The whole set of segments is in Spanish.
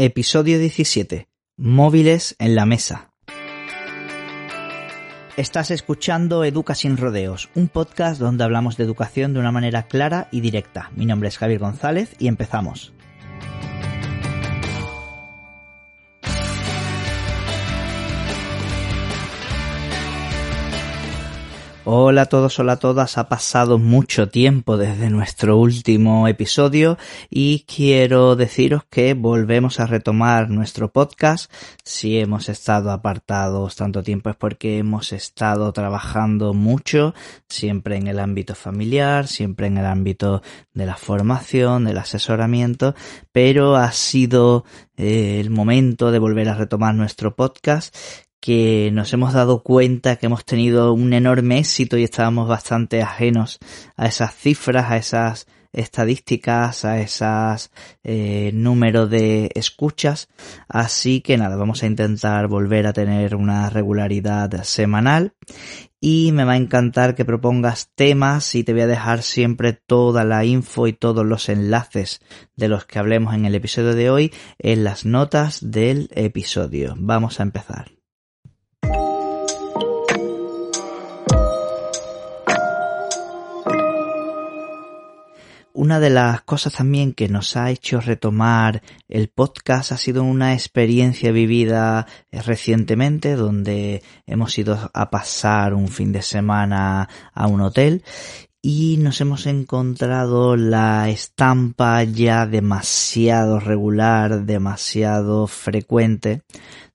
Episodio 17. Móviles en la mesa. Estás escuchando Educa sin rodeos, un podcast donde hablamos de educación de una manera clara y directa. Mi nombre es Javier González y empezamos. Hola a todos, hola a todas. Ha pasado mucho tiempo desde nuestro último episodio y quiero deciros que volvemos a retomar nuestro podcast. Si hemos estado apartados tanto tiempo es porque hemos estado trabajando mucho, siempre en el ámbito familiar, siempre en el ámbito de la formación, del asesoramiento, pero ha sido eh, el momento de volver a retomar nuestro podcast que nos hemos dado cuenta que hemos tenido un enorme éxito y estábamos bastante ajenos a esas cifras, a esas estadísticas, a esas eh, números de escuchas. Así que nada, vamos a intentar volver a tener una regularidad semanal y me va a encantar que propongas temas y te voy a dejar siempre toda la info y todos los enlaces de los que hablemos en el episodio de hoy en las notas del episodio. Vamos a empezar. Una de las cosas también que nos ha hecho retomar el podcast ha sido una experiencia vivida eh, recientemente donde hemos ido a pasar un fin de semana a un hotel y nos hemos encontrado la estampa ya demasiado regular, demasiado frecuente,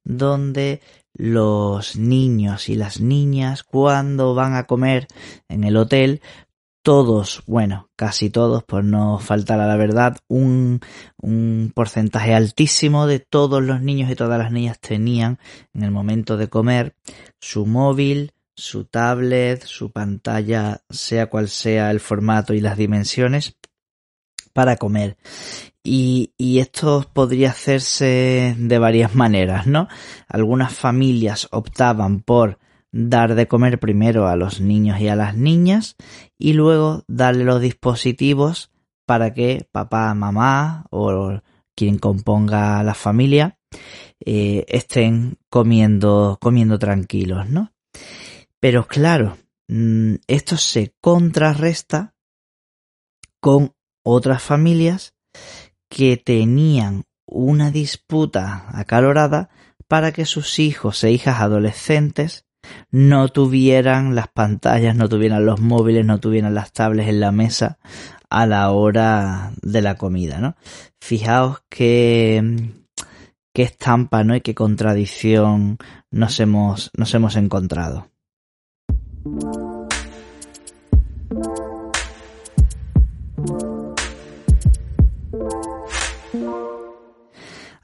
donde los niños y las niñas cuando van a comer en el hotel todos, bueno, casi todos, por no faltar a la verdad, un, un, porcentaje altísimo de todos los niños y todas las niñas tenían en el momento de comer su móvil, su tablet, su pantalla, sea cual sea el formato y las dimensiones, para comer. Y, y, esto podría hacerse de varias maneras, ¿no? Algunas familias optaban por dar de comer primero a los niños y a las niñas y luego darle los dispositivos para que papá, mamá o quien componga la familia eh, estén comiendo, comiendo tranquilos, ¿no? Pero claro, mm, esto se contrarresta con otras familias que tenían una disputa acalorada para que sus hijos e hijas adolescentes no tuvieran las pantallas, no tuvieran los móviles, no tuvieran las tablets en la mesa a la hora de la comida, ¿no? Fijaos qué, qué estampa, ¿no? Y qué contradicción nos hemos, nos hemos encontrado.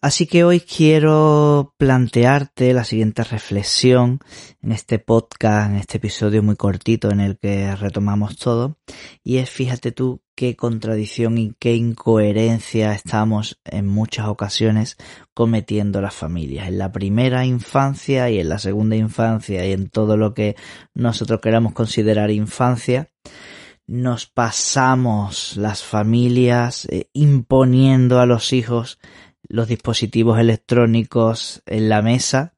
Así que hoy quiero plantearte la siguiente reflexión en este podcast, en este episodio muy cortito en el que retomamos todo. Y es, fíjate tú, qué contradicción y qué incoherencia estamos en muchas ocasiones cometiendo las familias. En la primera infancia y en la segunda infancia y en todo lo que nosotros queramos considerar infancia nos pasamos las familias eh, imponiendo a los hijos los dispositivos electrónicos en la mesa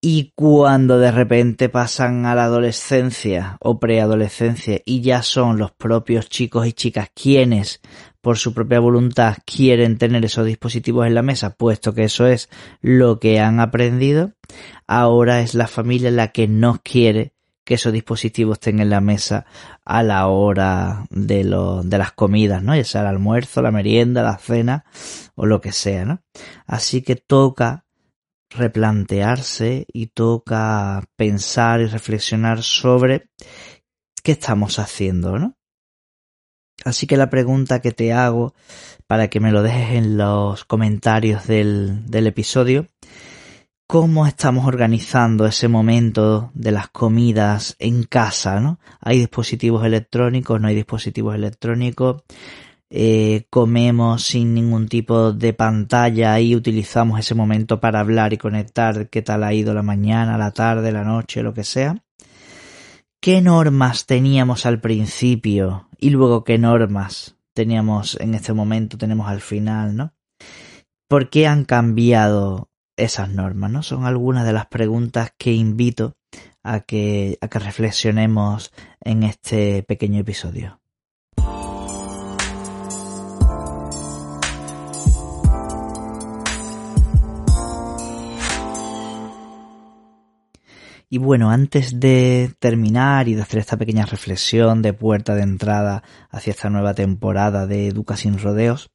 y cuando de repente pasan a la adolescencia o preadolescencia y ya son los propios chicos y chicas quienes por su propia voluntad quieren tener esos dispositivos en la mesa, puesto que eso es lo que han aprendido, ahora es la familia la que no quiere que esos dispositivos estén en la mesa a la hora de, lo, de las comidas, ¿no? Ya sea el almuerzo, la merienda, la cena o lo que sea, ¿no? Así que toca replantearse y toca pensar y reflexionar sobre qué estamos haciendo, ¿no? Así que la pregunta que te hago para que me lo dejes en los comentarios del, del episodio cómo estamos organizando ese momento de las comidas en casa, ¿no? Hay dispositivos electrónicos, no hay dispositivos electrónicos, eh, comemos sin ningún tipo de pantalla y utilizamos ese momento para hablar y conectar qué tal ha ido la mañana, la tarde, la noche, lo que sea. ¿Qué normas teníamos al principio y luego qué normas teníamos en este momento, tenemos al final, ¿no? ¿Por qué han cambiado esas normas? ¿no? Son algunas de las preguntas que invito a que, a que reflexionemos en este pequeño episodio. Y bueno, antes de terminar y de hacer esta pequeña reflexión de puerta de entrada hacia esta nueva temporada de Educa sin Rodeos,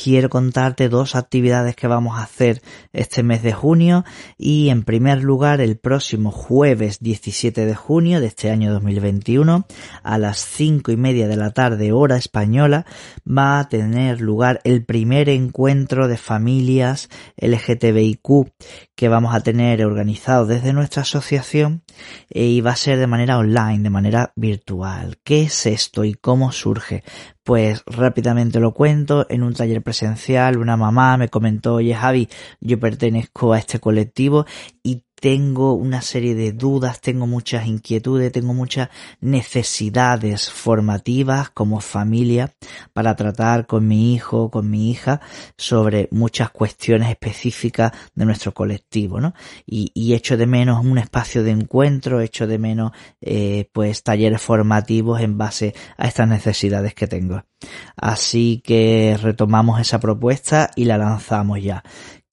quiero contarte dos actividades que vamos a hacer este mes de junio y en primer lugar el próximo jueves 17 de junio de este año 2021 a las cinco y media de la tarde hora española va a tener lugar el primer encuentro de familias LGTBIQ que vamos a tener organizado desde nuestra asociación y va a ser de manera online, de manera virtual. ¿Qué es esto y cómo surge? Pues rápidamente lo cuento, en un taller presencial una mamá me comentó, oye Javi, yo pertenezco a este colectivo y tengo una serie de dudas, tengo muchas inquietudes, tengo muchas necesidades formativas como familia para tratar con mi hijo, con mi hija sobre muchas cuestiones específicas de nuestro colectivo, ¿no? Y, y echo de menos un espacio de encuentro, echo de menos eh, pues talleres formativos en base a estas necesidades que tengo. Así que retomamos esa propuesta y la lanzamos ya.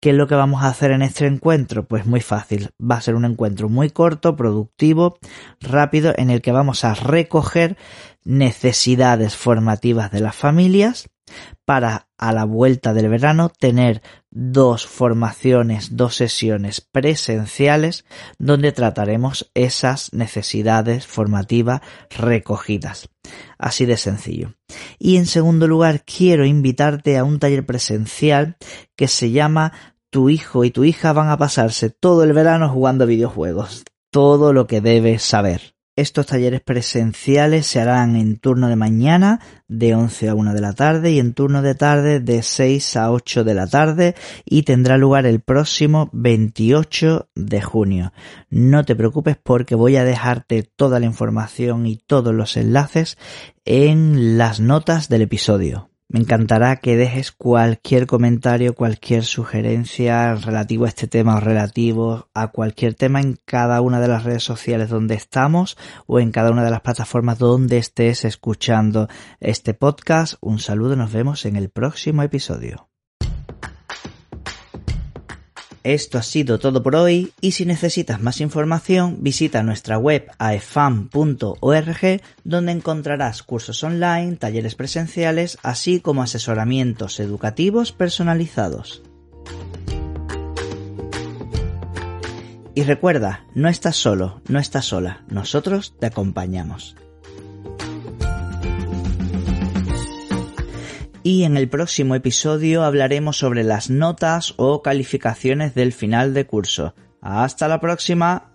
¿Qué es lo que vamos a hacer en este encuentro? Pues muy fácil. Va a ser un encuentro muy corto, productivo, rápido, en el que vamos a recoger necesidades formativas de las familias para a la vuelta del verano tener dos formaciones, dos sesiones presenciales donde trataremos esas necesidades formativas recogidas. Así de sencillo. Y en segundo lugar, quiero invitarte a un taller presencial que se llama tu hijo y tu hija van a pasarse todo el verano jugando videojuegos. Todo lo que debes saber. Estos talleres presenciales se harán en turno de mañana de 11 a 1 de la tarde y en turno de tarde de 6 a 8 de la tarde y tendrá lugar el próximo 28 de junio. No te preocupes porque voy a dejarte toda la información y todos los enlaces en las notas del episodio. Me encantará que dejes cualquier comentario, cualquier sugerencia relativo a este tema o relativo a cualquier tema en cada una de las redes sociales donde estamos o en cada una de las plataformas donde estés escuchando este podcast. Un saludo, nos vemos en el próximo episodio. Esto ha sido todo por hoy y si necesitas más información visita nuestra web aefam.org donde encontrarás cursos online, talleres presenciales, así como asesoramientos educativos personalizados. Y recuerda, no estás solo, no estás sola, nosotros te acompañamos. Y en el próximo episodio hablaremos sobre las notas o calificaciones del final de curso. Hasta la próxima.